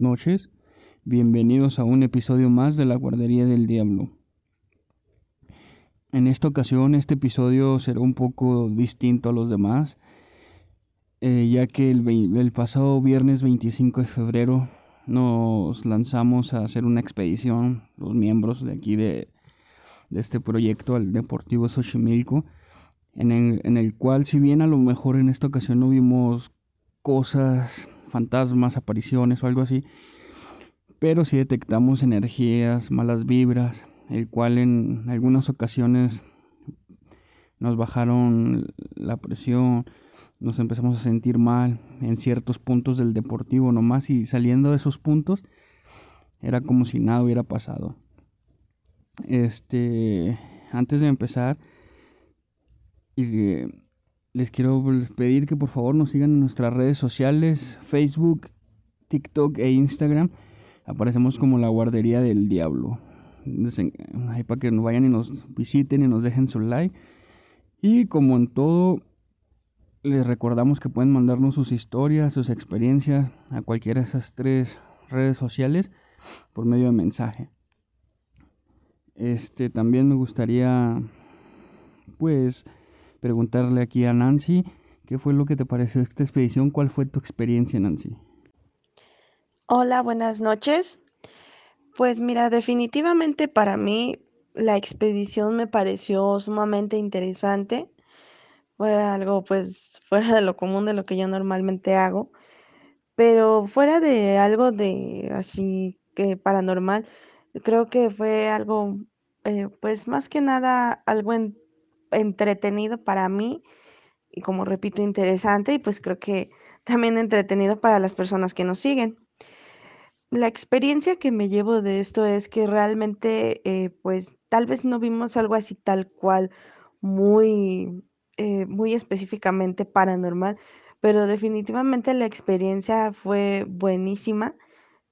noches. Bienvenidos a un episodio más de la Guardería del Diablo. En esta ocasión este episodio será un poco distinto a los demás, eh, ya que el, pasado viernes 25 de febrero nos lanzamos a hacer una expedición, los miembros de aquí de, este proyecto al Deportivo Xochimilco, en el, en el cual si bien a lo mejor en esta ocasión no vimos cosas fantasmas, apariciones o algo así, pero si detectamos energías, malas vibras, el cual en algunas ocasiones nos bajaron la presión, nos empezamos a sentir mal en ciertos puntos del deportivo nomás y saliendo de esos puntos era como si nada hubiera pasado. Este, antes de empezar, y les quiero pedir que por favor nos sigan en nuestras redes sociales, Facebook, TikTok e Instagram. Aparecemos como la guardería del diablo. Ahí para que nos vayan y nos visiten y nos dejen su like. Y como en todo, les recordamos que pueden mandarnos sus historias, sus experiencias a cualquiera de esas tres redes sociales por medio de mensaje. Este también me gustaría pues preguntarle aquí a Nancy qué fue lo que te pareció esta expedición, cuál fue tu experiencia, Nancy. Hola, buenas noches. Pues mira, definitivamente para mí la expedición me pareció sumamente interesante. Fue algo pues fuera de lo común de lo que yo normalmente hago, pero fuera de algo de así que paranormal, creo que fue algo eh, pues más que nada algo en entretenido para mí y como repito, interesante y pues creo que también entretenido para las personas que nos siguen. La experiencia que me llevo de esto es que realmente eh, pues tal vez no vimos algo así tal cual muy, eh, muy específicamente paranormal, pero definitivamente la experiencia fue buenísima,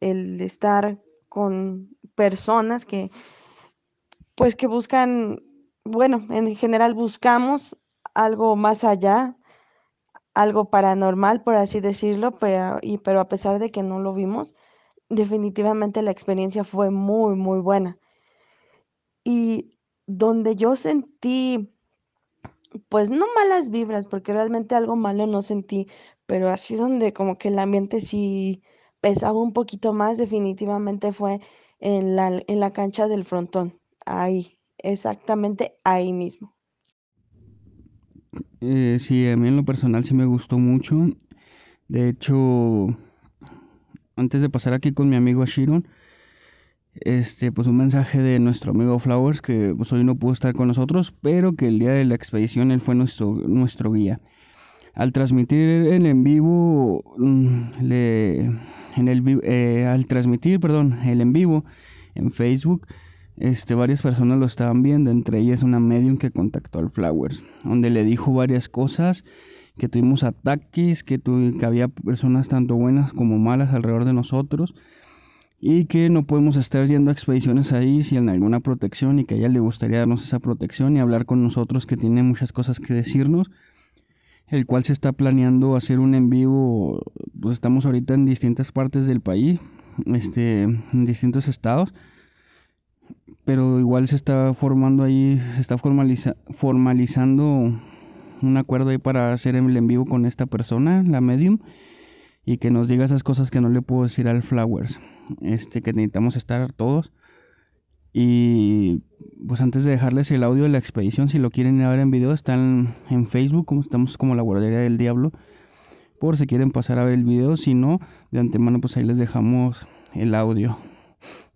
el estar con personas que pues que buscan bueno, en general buscamos algo más allá, algo paranormal, por así decirlo, pero, y, pero a pesar de que no lo vimos, definitivamente la experiencia fue muy, muy buena. Y donde yo sentí, pues no malas vibras, porque realmente algo malo no sentí, pero así donde como que el ambiente sí pesaba un poquito más, definitivamente fue en la, en la cancha del frontón, ahí, exactamente ahí mismo. Eh, sí, a mí en lo personal sí me gustó mucho. De hecho, antes de pasar aquí con mi amigo Ashiron, este, pues un mensaje de nuestro amigo Flowers que pues, hoy no pudo estar con nosotros, pero que el día de la expedición él fue nuestro, nuestro guía. Al transmitir el en vivo, mm, le, en el, eh, al transmitir, perdón, el en vivo en Facebook, este, varias personas lo estaban viendo, entre ellas una medium que contactó al Flowers, donde le dijo varias cosas, que tuvimos ataques, que, que había personas tanto buenas como malas alrededor de nosotros y que no podemos estar yendo a expediciones ahí sin alguna protección y que a ella le gustaría darnos esa protección y hablar con nosotros que tiene muchas cosas que decirnos el cual se está planeando hacer un en vivo pues estamos ahorita en distintas partes del país este en distintos estados pero igual se está formando ahí, se está formalizando un acuerdo ahí para hacer el en vivo con esta persona, la medium, y que nos diga esas cosas que no le puedo decir al Flowers, este, que necesitamos estar todos. Y pues antes de dejarles el audio de la expedición, si lo quieren ver en video, están en Facebook, como estamos como la guardería del diablo, por si quieren pasar a ver el video, si no, de antemano pues ahí les dejamos el audio.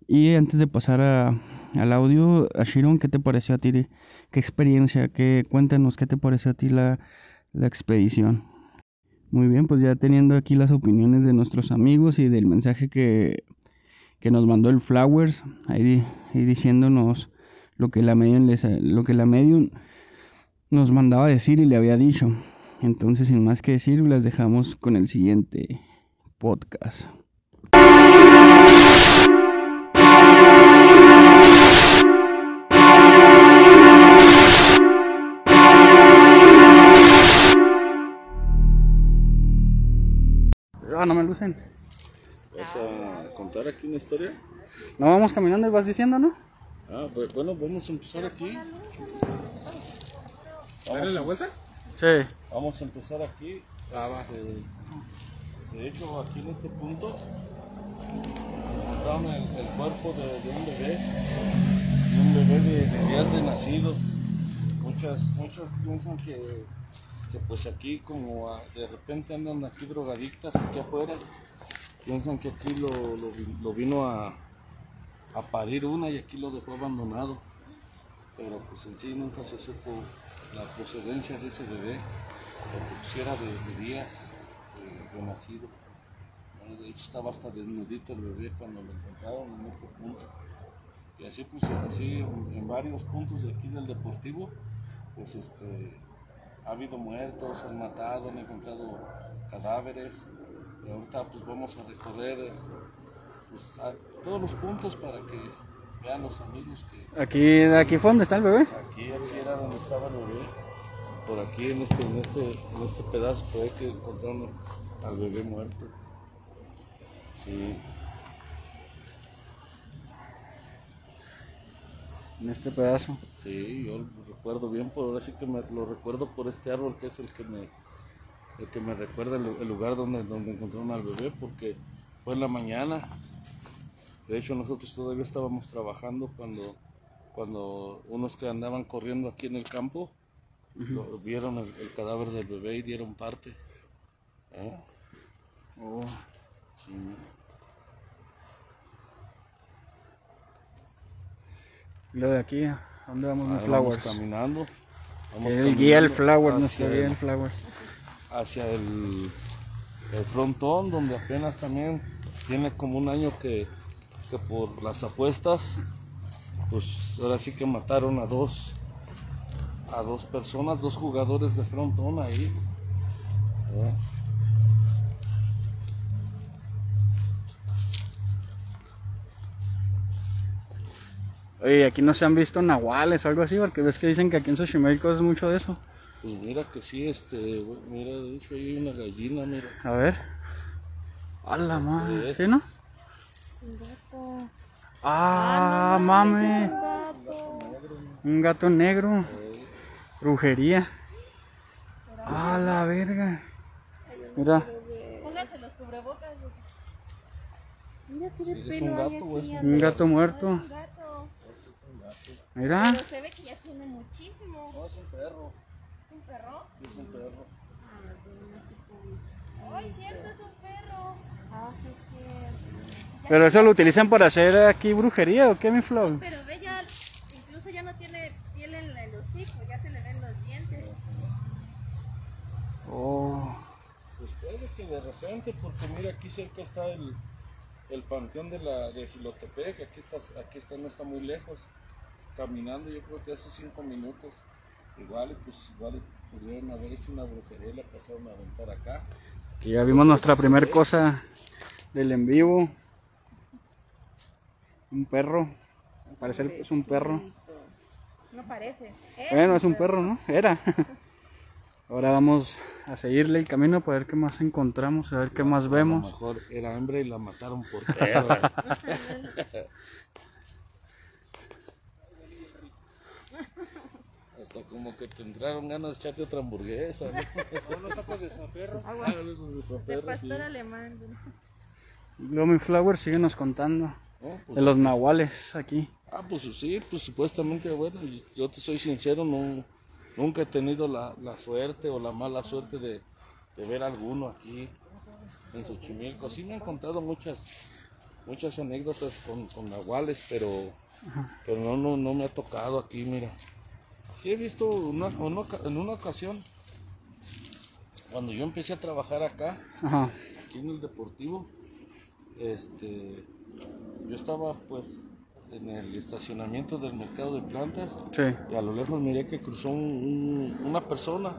Y antes de pasar al audio, a Shiron, ¿qué te pareció a ti? ¿Qué experiencia? Qué, cuéntanos, ¿qué te pareció a ti la, expedición? Muy bien, pues ya teniendo aquí las opiniones de nuestros amigos y del mensaje que, nos mandó el Flowers, ahí, diciéndonos lo que la medium lo que la medium nos mandaba decir y le había dicho. Entonces, sin más que decir, las dejamos con el siguiente podcast. Ah, lucen. Esa contar aquí una historia? No vamos caminando y vas diciendo, ¿no? Ah, pues, bueno, vamos a empezar aquí. ¿Darle la vuelta? Sí. Vamos a empezar aquí. Eh, de hecho, aquí en este punto encontraron el, el cuerpo de, de un bebé, de un bebé de, de días de nacido. Muchas, muchos piensan que, que pues aquí como ah, de repente andan aquí drogadictas aquí afuera, piensan que aquí lo, lo vi- lo vino a, a parir una y aquí lo dejó abandonado. Pero pues en sí nunca se supo la procedencia de ese bebé, porque pues era de, días de, de nacido. De hecho estaba hasta desnudito el bebé cuando lo encontraron en este punto. Y así pues así en, en varios puntos de aquí del deportivo, pues este ha habido muertos, han matado, han encontrado cadáveres. Y ahorita pues vamos a recorrer pues, a todos los puntos para que vean los amigos que Aquí, aquí fue donde está el bebé. Aquí, aquí era donde estaba el bebé. Por aquí en este, en este, en este pedazo fue que encontraron al bebé muerto. Sí, En este pedazo. Sí, yo lo recuerdo bien, por ahora sí que me lo recuerdo por este árbol que es el que me, el que me recuerda el, el lugar donde, donde encontraron al bebé, porque fue en la mañana. De hecho, nosotros todavía estábamos trabajando cuando, cuando unos que andaban corriendo aquí en el campo lo- vieron el, el cadáver del bebé y dieron parte. ¿Eh? Oh. Sí. Lo de aquí, ¿a dónde vamos vamos flowers? caminando. vamos El guía el flower, hacia nuestro guía el flower. hacia el, el frontón, donde apenas también tiene como un año que, que por las apuestas, pues ahora sí que mataron a dos, a dos personas, dos jugadores de frontón ahí. Oye, aquí no se han visto nahuales o algo así, porque ves que dicen que aquí en Xochimilco es mucho de eso. Pues mira que sí, este, mira, de hecho ahí hay una gallina, mira. A ver. A la madre, Pues. ¿sí, no? Ah, mame. Un gato negro. Brujería. A la verga. Mira, Pónganse los cubrebocas. Mira, tiene es pelo un gato, un gato muerto. un gato. Mira. Pero se ve que ya tiene muchísimo. No, es un perro, ¿Es un perro? sí es un perro. Ay, cierto, es un perro. Ah, sí, es cierto. Pero eso lo utilizan para hacer aquí brujería o qué, mi flow? Pero ve ya, incluso ya no tiene piel en el hocico, ya se le ven los dientes. Oh. Pues puede que de repente, porque mira aquí cerca está el, el panteón de la de Gilotepec, aquí está, aquí está, no está muy lejos, caminando yo creo que hace cinco minutos, igual y pues igual pudieron haber hecho una brujería y la pasaron a aventar acá. Aquí ya vimos nuestra primer cosa del en vivo. Un perro. Al parecer es un perro. No parece. Bueno, es un perro, ¿no? Era. Ahora vamos a seguirle el camino para ver qué más encontramos, a ver qué más A lo vemos. mejor era hembra y la mataron por perra. Hasta como que te entraron ganas de echarte otra hamburguesa. ¿no? Unos tacos de zaperro. Ah, los de De Zaperra, sí. pastor alemán. Mi Flower síguenos contando No, pues de los nahuales aquí. Ah, pues sí, pues supuestamente, bueno, yo te soy sincero, no, nunca he tenido la, la suerte o la mala suerte de, de ver alguno aquí en Xochimilco. Sí me han contado muchas, muchas anécdotas con, con nahuales, pero, pero no, no, no me ha tocado aquí, mira. Sí he visto una, una oca- en una ocasión, cuando yo empecé a trabajar acá, Ajá. aquí en el deportivo, este, yo estaba pues en el estacionamiento del mercado de plantas Sí. y a lo lejos miré que cruzó un- un- una persona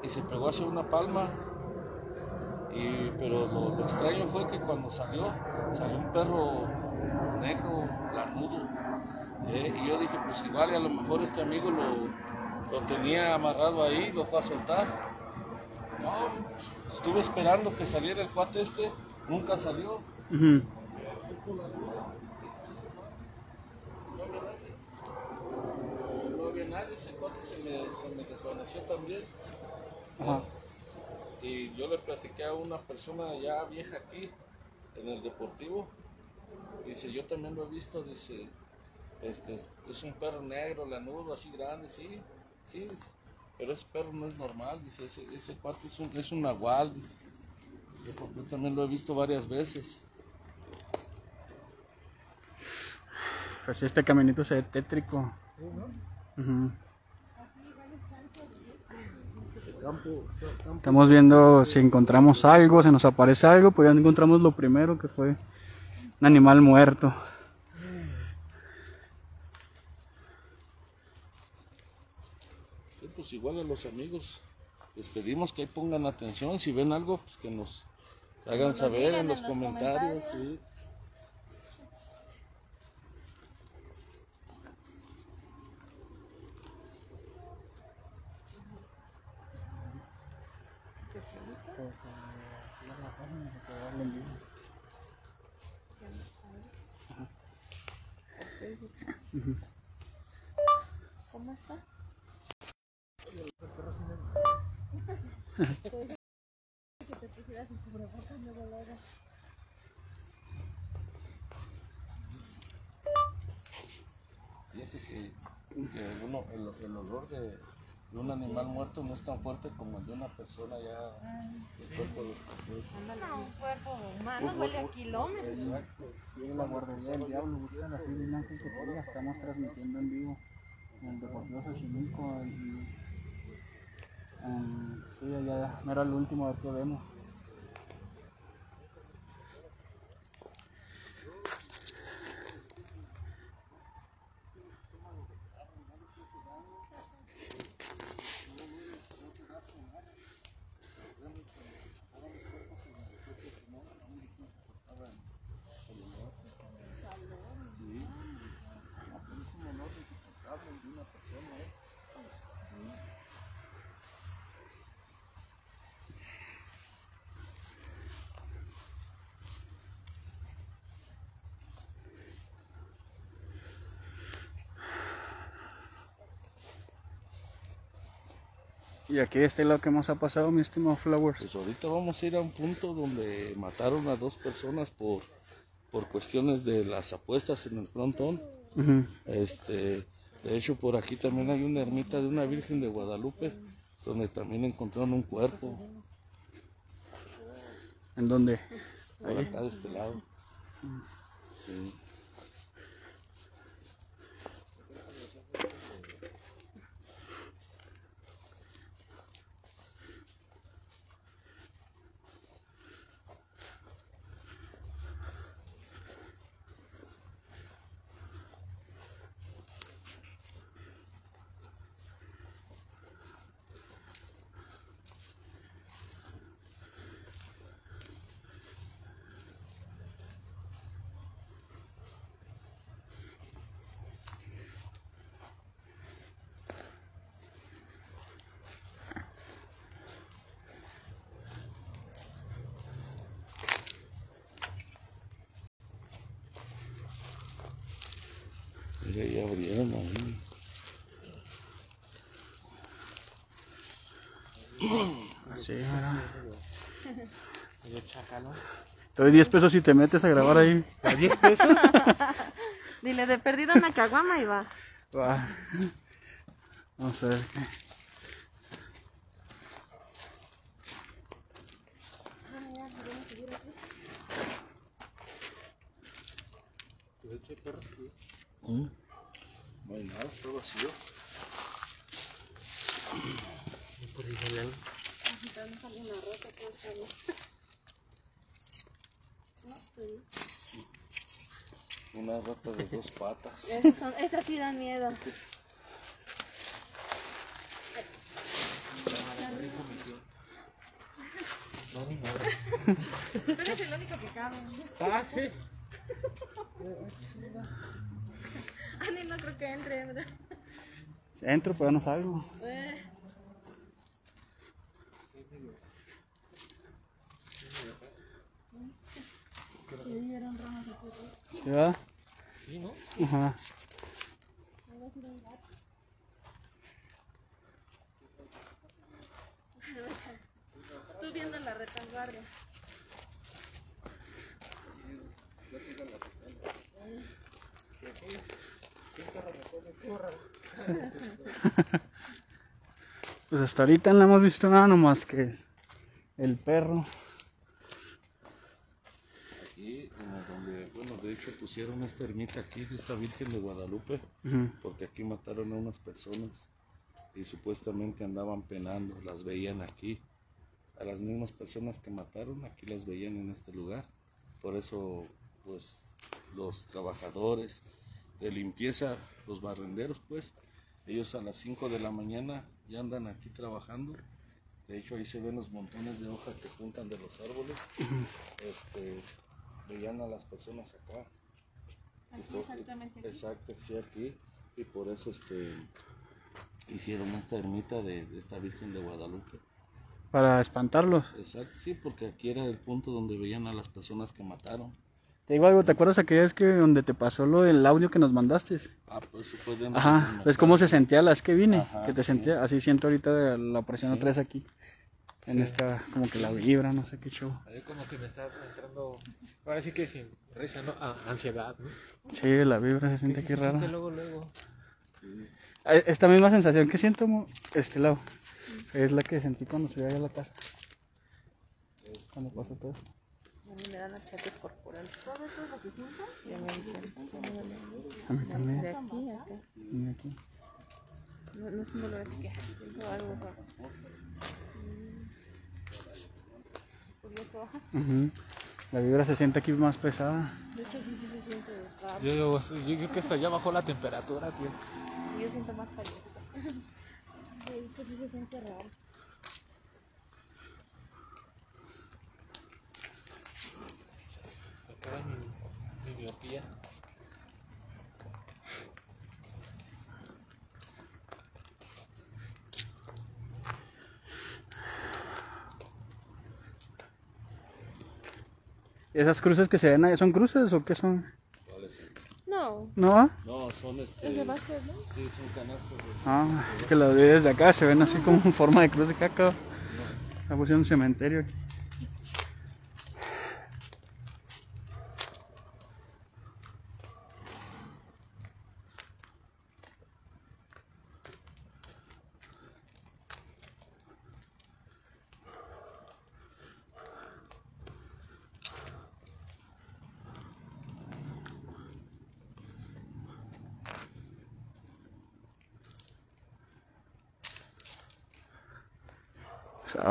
y se pegó hacia una palma. Y, pero lo, lo extraño fue que cuando salió, salió un perro negro, lanudo. ¿Eh? Y yo dije, pues igual a lo mejor este amigo lo, lo tenía amarrado ahí, lo fue a soltar. No, estuve esperando que saliera el cuate este, nunca salió. Ujú. No había nadie, ese cuate se me, se me desvaneció también. Ajá. Y yo le platiqué a una persona ya vieja aquí, en el deportivo. Dice, yo también lo he visto, dice, este, es- es un perro negro, lanudo, así grande, sí, sí, dice, pero ese perro no es normal, dice, ese, ese cuate es un, es un nahual, dice. Yo, porque yo también lo he visto varias veces. Pues este caminito se ve tétrico. Estamos viendo si encontramos algo, si nos aparece algo, pues ya encontramos lo primero que fue un animal muerto. Sí, pues igual a los amigos, les pedimos que ahí pongan atención, si ven algo, pues que nos hagan saber en en los los comentarios. comentarios. sí. ¿Cómo Fíjate que, que uno, el, el olor de, de un animal muerto no es tan fuerte como el de una persona ya. el cuerpo de- un cuerpo humano huele a kilómetros. Sí, la guardería del diablo, buscan así de Ángel que estamos transmitiendo en vivo en el Deportivo Xochimilco y em, sí, ya era el último a ver qué vemos. Y aquí este es lo que más ha pasado, mi estimado Flowers. Pues ahorita vamos a ir a un punto donde mataron a dos personas por, por cuestiones de las apuestas en el frontón. Este, de hecho, por aquí también hay una ermita de una Virgen de Guadalupe, donde también encontraron un cuerpo, ¿En dónde? por acá de este lado. Sí. Mira, ya abrieron ahí. Así, mira. Te doy 10 pesos si te metes a grabar ahí. ¿A 10 pesos? Dile, de perdida una caguama y va. Va. Vamos a ver qué. Una rata de dos patas. Esas, son, esas sí dan miedo. Tú eres el único que cabe. Ah, sí. Ani no creo que entre, ¿verdad? Entro, pero ya no salgo. Eh, ¿Sí, verdad? Sí, ¿no? Ajá. Tú viendo la retaguardia. Pues hasta ahorita no hemos visto nada nomás que el perro. Aquí, como donde, bueno, de hecho pusieron esta ermita aquí esta Virgen de Guadalupe, porque aquí mataron a unas personas y supuestamente andaban penando, las veían aquí. A las mismas personas que mataron, aquí las veían en este lugar. Por eso, pues, los trabajadores de limpieza, los barrenderos, pues, ellos a las 5 de la mañana ya andan aquí trabajando. De hecho, ahí se ven los montones de hojas que juntan de los árboles. Este, veían a las personas acá. Aquí exactamente aquí. Exacto, sí, aquí. Y por eso este, hicieron esta ermita de, de esta Virgen de Guadalupe. Para espantarlos. Exacto, sí, porque aquí era el punto donde veían a las personas que mataron. Te digo algo, ¿te acuerdas aquella vez que donde te pasó lo del audio que nos mandaste? Ah, pues se pueden. Ajá, ¿ves cómo se sentía la vez que vine? Ajá, que te sí. sentía, así siento ahorita la presión Sí. otra vez aquí. En esta, como que la vibra, no sé qué show. Ahí como que me está entrando, ahora sí que sin risa, ¿no? Ah, ansiedad, ¿no? Sí, la vibra se siente aquí Se siente rara. luego, luego. Ah, Esta misma sensación que siento, este lado, es la que sentí cuando subí allá a la casa. Cuando pasó todo. A mí me dan achaques corporales. ¿Todo eso es lo que juntas? Ya me dicen. A mí De también. aquí a acá. Y aquí. No, no es un dolor, es que siento algo raro. Ujú. La vibra se siente aquí más pesada. De hecho, sí, sí se siente raro. Yo, yo creo que hasta ya bajó la temperatura, tío. Yo siento más caliente. De hecho, sí se siente raro. Acaba mi, mi miopía. ¿Esas cruces que se ven ahí son cruces o qué son? No, ¿No? No, son este. es de básquet, ¿no? Sí, son canastos. de- Ah, es que las vi desde acá, se ven así como en forma de cruz de caca. La pusieron un cementerio aquí.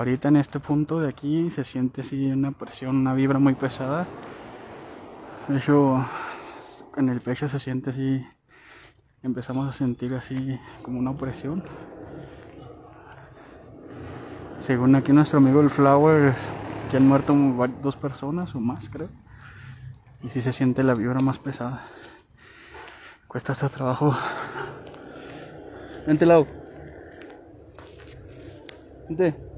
Ahorita en este punto de aquí se siente así una presión, una vibra muy pesada. De hecho, en el pecho se siente así, empezamos a sentir así como una presión. Según aquí nuestro amigo el Flower, que han muerto dos personas o más, creo. Y sí se siente la vibra más pesada. Cuesta hasta trabajo. Vente, Lau. Vente.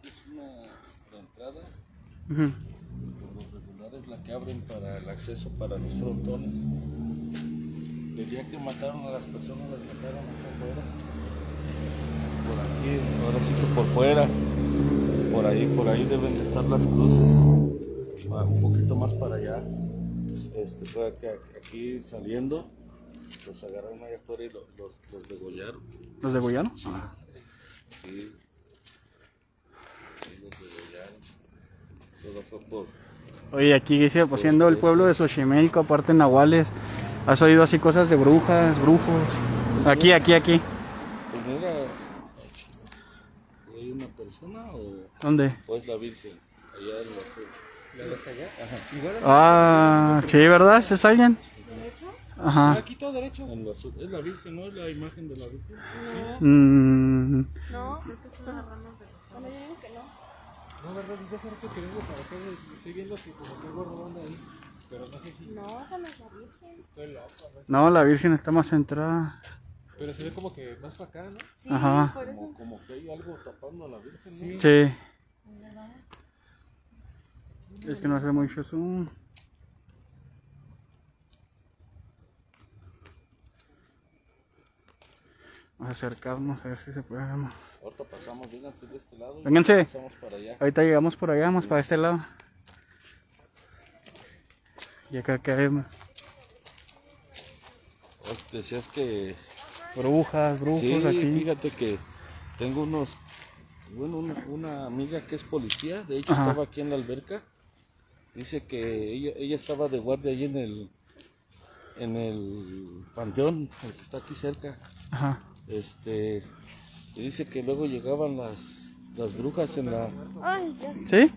Es una la entrada, Ujú. por lo regular es la que abren para el acceso para los frontones. El día que mataron a las personas, las mataron acá afuera. Por aquí, ahora sí que por fuera. Por ahí, por ahí deben de estar las cruces. Un poquito más para allá. Este, fue aquí, saliendo. Los agarraron allá afuera y lo- los, los degollaron. ¿Los de Guyano? Sí. Sí, los degollaron. Todo fue por... Oye, aquí sigue siendo el pueblo de Xochimilco, aparte Nahuales. ¿Has oído así cosas de brujas, brujos? Aquí, aquí, aquí. Pues mira, ¿hay una persona o, ¿Dónde? o es la Virgen? Allá en la. ¿La de hasta allá? Ajá, sí, ¿verdad? Ah, sí, ¿verdad? ¿Es alguien? Ajá. Aquí todo derecho. En. Es la Virgen, ¿no? Es la imagen de la Virgen. Mm, No, creo que son las ramas de los Bueno, yo digo que no. No, verdad, desde hace rato que vengo para acá, estoy viendo que como que algo rodando ahí. Pero no sé si No, esa no es la Virgen. estoy loco, güey. no, la Virgen está más centrada. Pero se ve como que más para acá, ¿no? Sí, Ajá. por eso. Como, como que hay algo tapando a la Virgen, ¿no? Sí. Sí. Es que no hace mucho zoom. Vamos a acercarnos a ver si se puede. ver más. Ahorita pasamos, vénganse de este lado. Vénganse. Pasamos para allá. Ahorita llegamos por allá, vamos para este lado. Y acá caemos. Pues, decías que Brujas, brujos Sí, aquí. fíjate que tengo unos, bueno, una, una amiga que es policía, de hecho Ajá. estaba aquí en la alberca. Dice que ella, ella estaba de guardia ahí en el, en el panteón, el que está aquí cerca. Ajá. Este, y dice que luego llegaban las, las brujas en la. ¿Sí?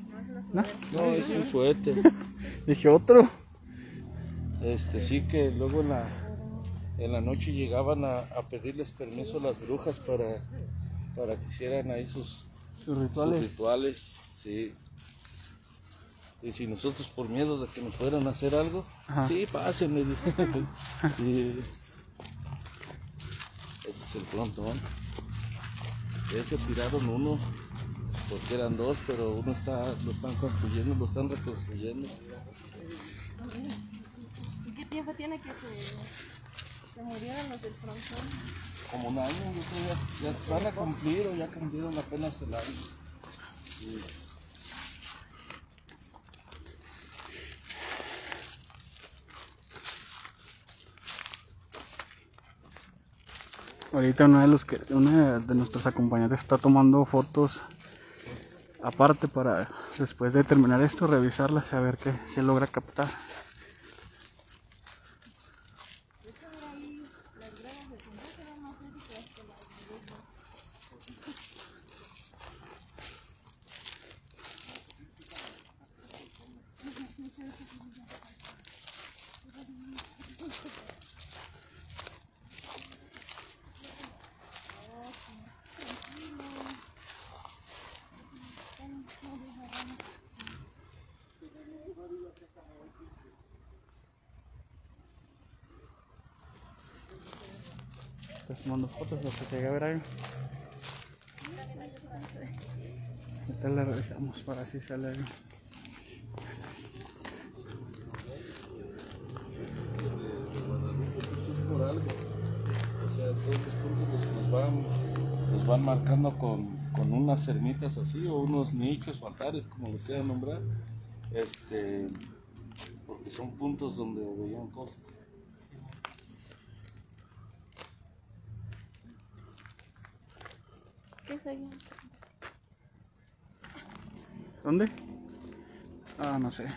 ¿No? no, es un suéter. Dije otro. Este, sí que luego en la, en la noche llegaban a, a pedirles permiso a las brujas para, para que hicieran ahí sus, Sus sus rituales. rituales, sí. Y si nosotros por miedo de que nos fueran a hacer algo, Ajá. sí, pásenme. sí. Ese es el frontón. De hecho tiraron uno, porque eran dos, pero uno está, lo están construyendo, lo están reconstruyendo. ¿Y qué tiempo tiene que se, se murieron los del frontón? Como un año, yo creo ya, ya van a cumplir o ya cumplieron apenas el año. Sí. Ahorita una de los que una de nuestros acompañantes está tomando fotos aparte para después de terminar esto revisarlas a ver qué se logra captar. Estoy tomando fotos, lo que llegue a ver ahí. Ahorita le revisamos para si sale algo. Algo. O sea, todos los puntos los van, marcando con, con unas ermitas así o unos nichos o altares, como les quieran nombrar. Este, porque son puntos donde veían cosas. ¿Qué es allá? ¿Dónde? Ah, no sé.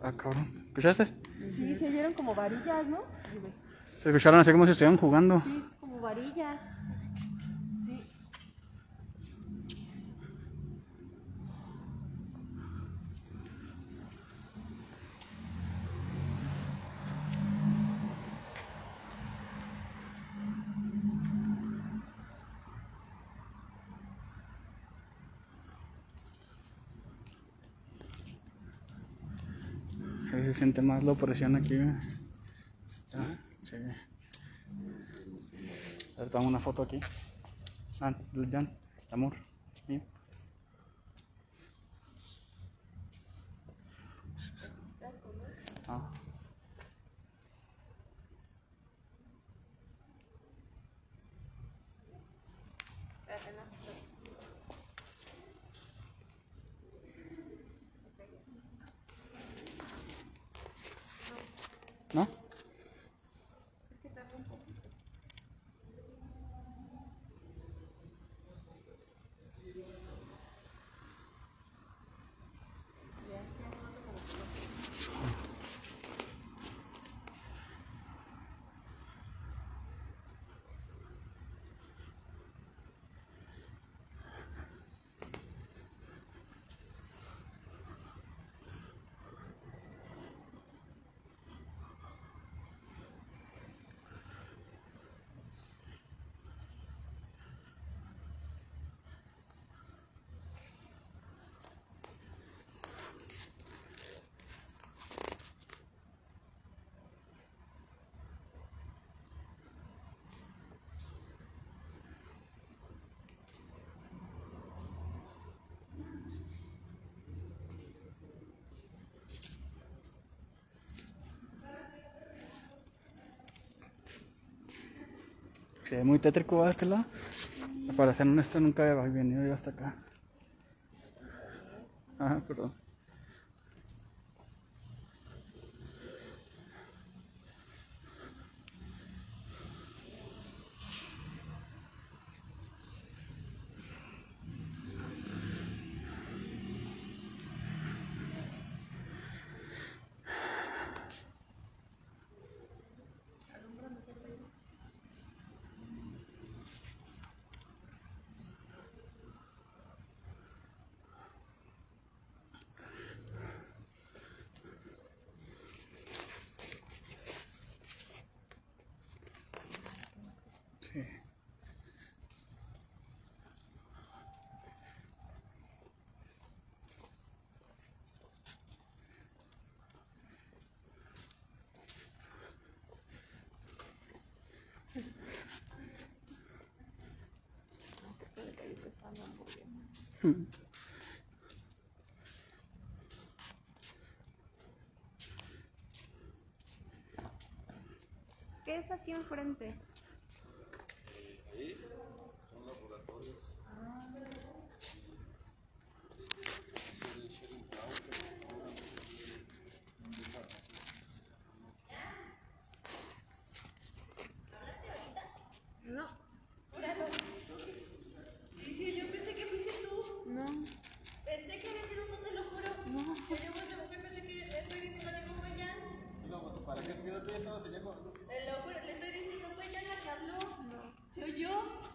Ah, cabrón. ¿Escuchaste? Sí, se oyeron como varillas, ¿no? Se escucharon así como si estuvieran jugando. Sí, como varillas. Se siente más la opresión aquí. Ah, sí. A ver, toma una foto aquí. Ah, amor. mío. Ah. ¿No? Sí, muy tétrico va este lado. Para ser honesto, nunca he venido yo hasta acá. Ajá, perdón. Sí. ¿Qué es aquí enfrente? No. Sí, sí, yo pensé que fuiste tú. No. Pensé que había sido tú, te lo juro. No. Yo por esa mujer pensé que le estoy diciendo algo fue Jan. ¿Para qué subió tú ya estabas allá con Te lo juro, le estoy diciendo fue Jan la que habló. No. ¿Se oyó?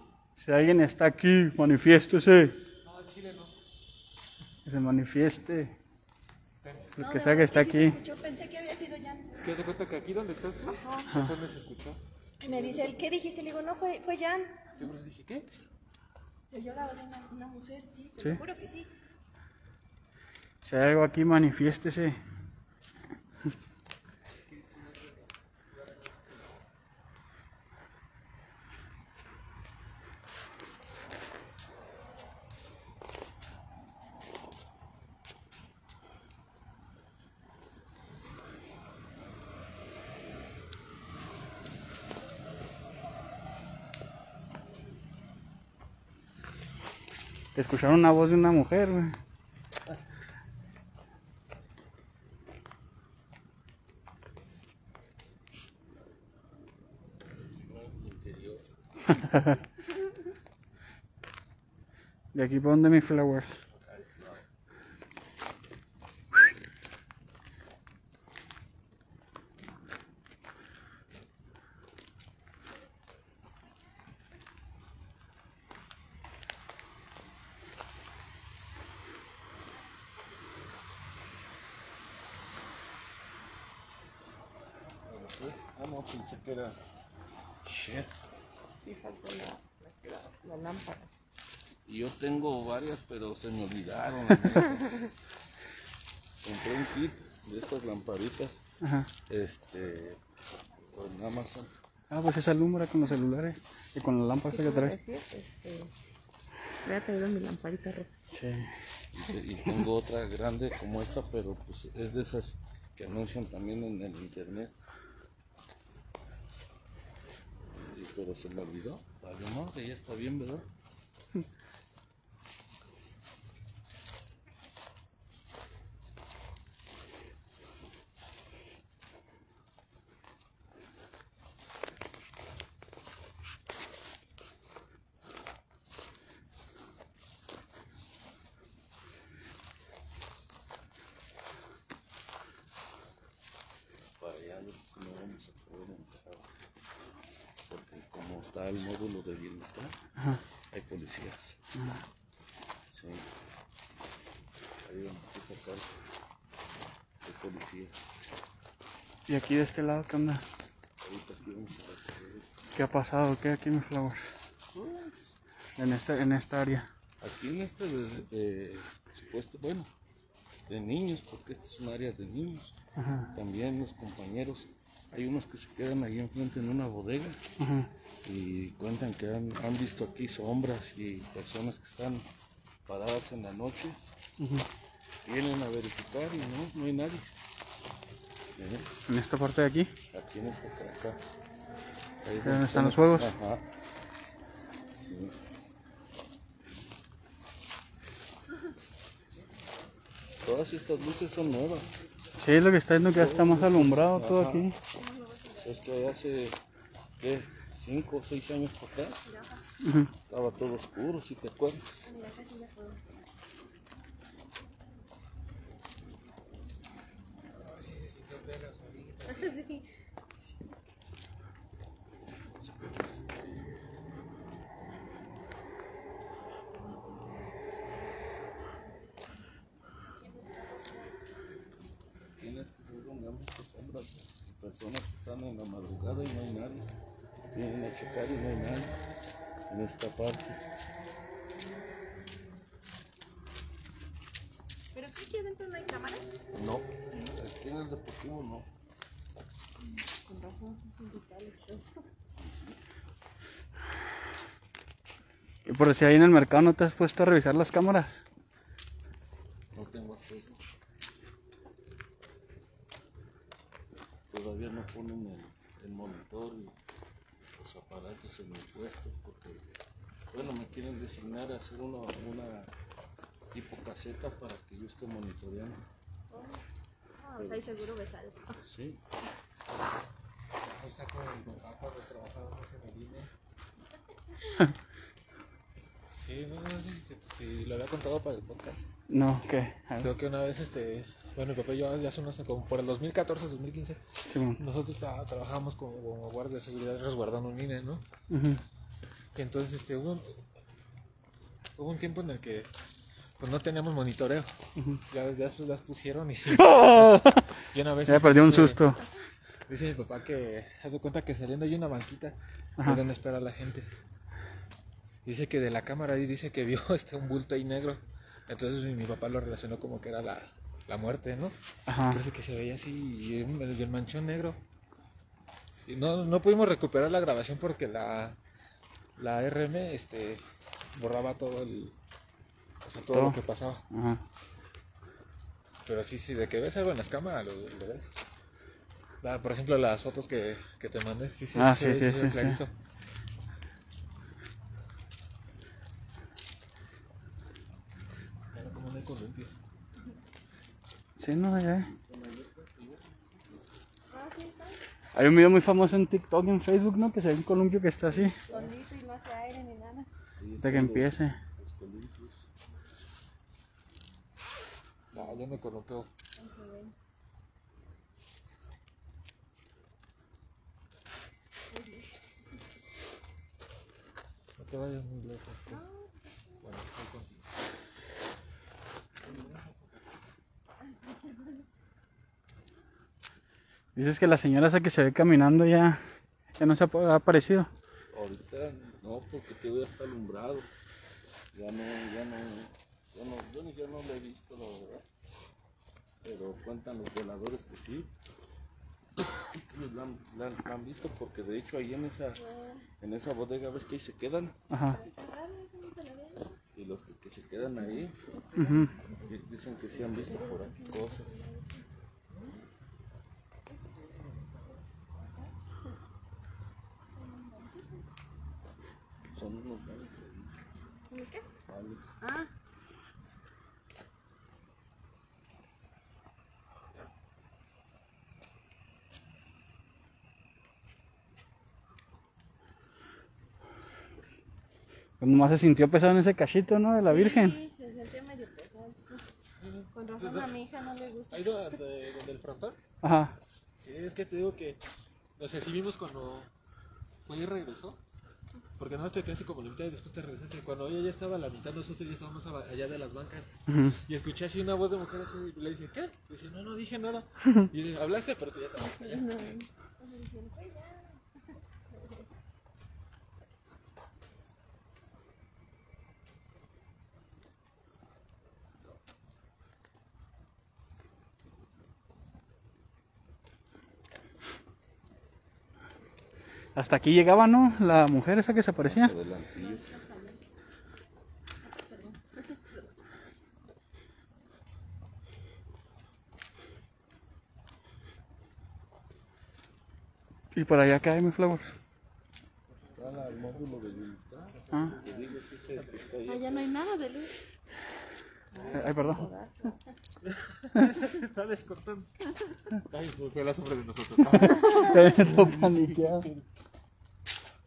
Si alguien está aquí, manifiéstese. No, Chile no. Que se manifieste. El No, que sea que verdad está aquí. escuchó, pensé que había sido Jan. ¿Te das cuenta que aquí donde estás tú? Ajá. me se escuchó. Y me dice él, ¿qué dijiste? Le digo, no, fue, fue Jan. Siempre se dije, ¿qué? Se oyó la voz de una, una mujer, sí, te Sí. lo juro que sí. Si hay algo aquí, manifiéstese. Escucharon una voz de una mujer, güey. De aquí para donde mi flower. Ah, no, pensé que era. Shit. Sí, faltó la, la, la lámpara. Y yo tengo varias, pero se me olvidaron. Compré un kit de estas lamparitas. Ajá. Este. Amazon. Ah, pues esa alumbra con los celulares y con la lámpara que traes. Este, voy a traer mi lamparita rosa. Sí. Y tengo otra grande como esta, pero pues es de esas que anuncian también en el internet. Y- pero se me olvidó. Vale, no, que ya está bien, ¿verdad? está el módulo de bienestar, Ajá. hay policías. Sí. Ahí donde está esa casa, hay policías. Y aquí de este lado, ¿qué onda? Qué es. ¿Qué ha pasado? ¿Qué aquí en Flowers? En esta, en esta área. Aquí en este de, de- supuesto, bueno, de niños, porque este es un área de niños. Ajá. También los compañeros, hay unos que se quedan ahí enfrente en una bodega Ajá. y cuentan que han, han visto aquí sombras y personas que están paradas en la noche. Vienen a verificar y no, no hay nadie. En esta parte de aquí. Aquí en esta acá. Ahí es ¿Dónde están los juegos? Ajá. Sí. Todas estas luces son nuevas. Sí, es lo que está viendo que ya está más alumbrado todo aquí. Esto hace, ¿qué? Cinco o seis años para acá. Estaba todo oscuro, si te acuerdas. Sí. Tienes que ser donde han visto sombras. Personas que están en la madrugada y no hay nadie. Vienen a checar y no hay nadie. En esta parte. ¿Pero aquí adentro no hay cámaras? No. Aquí en el deportivo no. Con razón. Y por si ahí en el mercado no te has puesto a revisar las cámaras. No tengo acceso. Todavía no ponen el, el monitor y los aparatos en el puesto porque, bueno, me quieren designar a hacer una, una tipo caseta para que yo esté monitoreando. Ah, ahí seguro ves algo. Sí. Ahí está con mi papá cuando trabajábamos en el INE. Sí, no, no sé si, si lo había contado para el podcast. No, ¿qué? Creo que una vez, este, bueno, mi papá y yo ya hace unos, como por el 2014, 2015, Simón. nosotros tra- trabajábamos como, como guardias de seguridad resguardando un INE, ¿no? Que entonces, este, hubo, hubo un tiempo en el que, pues no teníamos monitoreo. Ya, ya después las pusieron y, y una vez... Ya perdió un susto. Dice mi papá que hace cuenta que saliendo hay una banquita donde espera la gente. Dice que de la cámara ahí dice que vio este un bulto ahí negro. Entonces mi papá lo relacionó como que era la, la muerte, ¿no? Ajá. Parece que se veía así y el, manchón negro. Y no, no pudimos recuperar la grabación porque la, la RM este, borraba todo el o sea, todo, Todo. lo que pasaba. Ajá. Pero sí, sí, de que ves algo en las cámaras, lo, lo ves. Ah, por ejemplo, las fotos que, que te mandé, sí, sí, Ah, sí, sí, ve sí, sí. clarito. Mira cómo no hay columpio. Sí, no, ya. Hay un video muy famoso en TikTok y en Facebook, ¿no? Que se ve un columpio que está así. Solito y no hace aire ni nada. Hasta que empiece. No, ya me columpió. No te vayas muy lejos. tú. Bueno, voy contigo. Dices que la señora esa que se ve caminando ya, ya no se ha aparecido. Ahorita no, porque te ya está alumbrado. Ya no, ya no, ya no, yo ni- ya no lo he visto, la verdad. Pero cuentan los voladores que sí. Ellos la han, la han- la han visto porque de hecho ahí en esa, en esa bodega ves que ahí se quedan Ajá. y los que, que se quedan ahí dicen que sí han visto por aquí cosas. Son unos males ahí, ¿Es qué? males. Ah, Pues nomás se sintió pesado en ese cachito, ¿no? De la Virgen. sí, se sentía medio pesado. Con razón a mi hija no le gusta. ¿Ahí donde, donde el frontón? Ajá. Sí, es que te digo que, o sea, sí vimos cuando fue y regresó, Porque nada más te quedaste como la mitad y después te regresaste. Cuando ella ya estaba a la mitad, nosotros ya estábamos allá de las bancas. Y escuché así una voz de mujer así. Y le dije, ¿qué? Y dice, no, no dije nada. Y le dije, hablaste, pero tú ya estabas allá. Hasta aquí llegaba, ¿no? La mujer esa que se aparecía. Y por allá cae mi flowers. Para. Ah. Allá no hay nada de luz. ay, perdón. Se está descortando. Ay, fue- la sombra de nosotros. Todo paniqueado.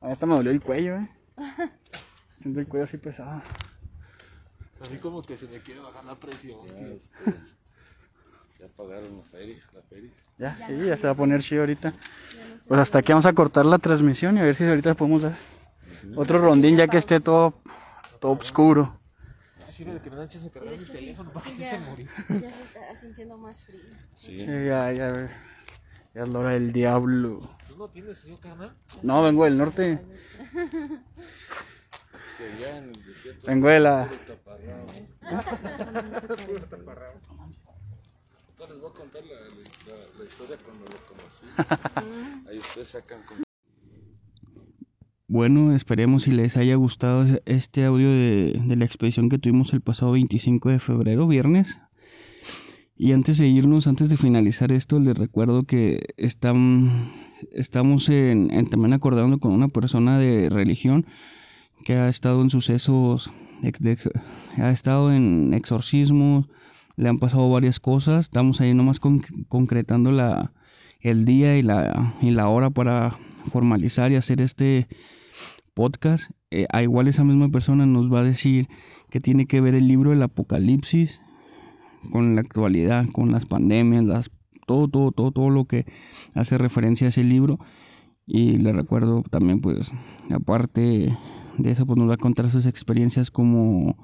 A esta me dolió el cuello, eh. Siento el cuello así pesado. A mí como que se me quiere bajar la presión. Ya, este, ya pagaron la feria, la feria. Ya, sí, ya se va a poner chido ahorita. Pues hasta aquí vamos a cortar la transmisión y a ver si ahorita podemos dar otro rondín ya que esté todo, todo oscuro. De que me dan chance de cargar mi teléfono para Sí, que ya, se ya se está sintiendo más frío. Sí. Sí, ya, ya, ves. ya es la hora del diablo. ¿Tú no tienes frío, carnal? No, vengo del norte. Allá en el desierto. Vengo de la... Entonces les voy a contar la, la- la historia cuando lo conocí. Ahí ustedes sacan con Bueno, esperemos si les haya gustado este audio de, de la expedición que tuvimos el pasado 25 de febrero, viernes. Y antes de irnos, antes de finalizar esto, les recuerdo que están, estamos en, en- también acordando con una persona de religión que ha estado en sucesos, ex- de ha estado en exorcismos, le han pasado varias cosas. Estamos ahí nomás con- concretando la, el día y la, y la hora para formalizar y hacer este podcast. Eh, a igual esa misma persona nos va a decir que tiene que ver el libro del Apocalipsis con la actualidad, con las pandemias, las, todo, todo, todo, todo lo que hace referencia a ese libro. Y le recuerdo también, pues, aparte de eso, pues nos va a contar sus experiencias como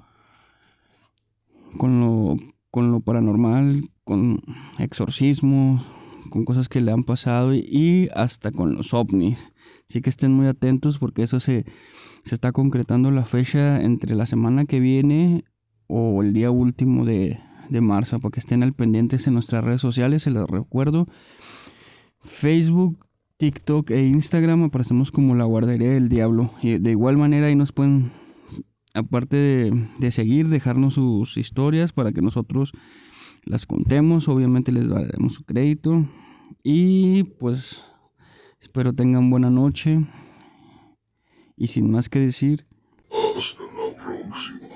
con lo, con lo paranormal, con exorcismos, con cosas que le han pasado y, y hasta con los ovnis. Así que estén muy atentos porque eso se, se está concretando la fecha entre la semana que viene o el día último de, de marzo, para que estén al pendientes en nuestras redes sociales, se los recuerdo. Facebook, TikTok e Instagram aparecemos como la guardería del diablo. Y de igual manera ahí nos pueden, aparte de, de seguir, dejarnos sus historias para que nosotros las contemos. Obviamente les daremos su crédito. Y pues espero tengan buena noche. Y sin más que decir, Hasta la próxima.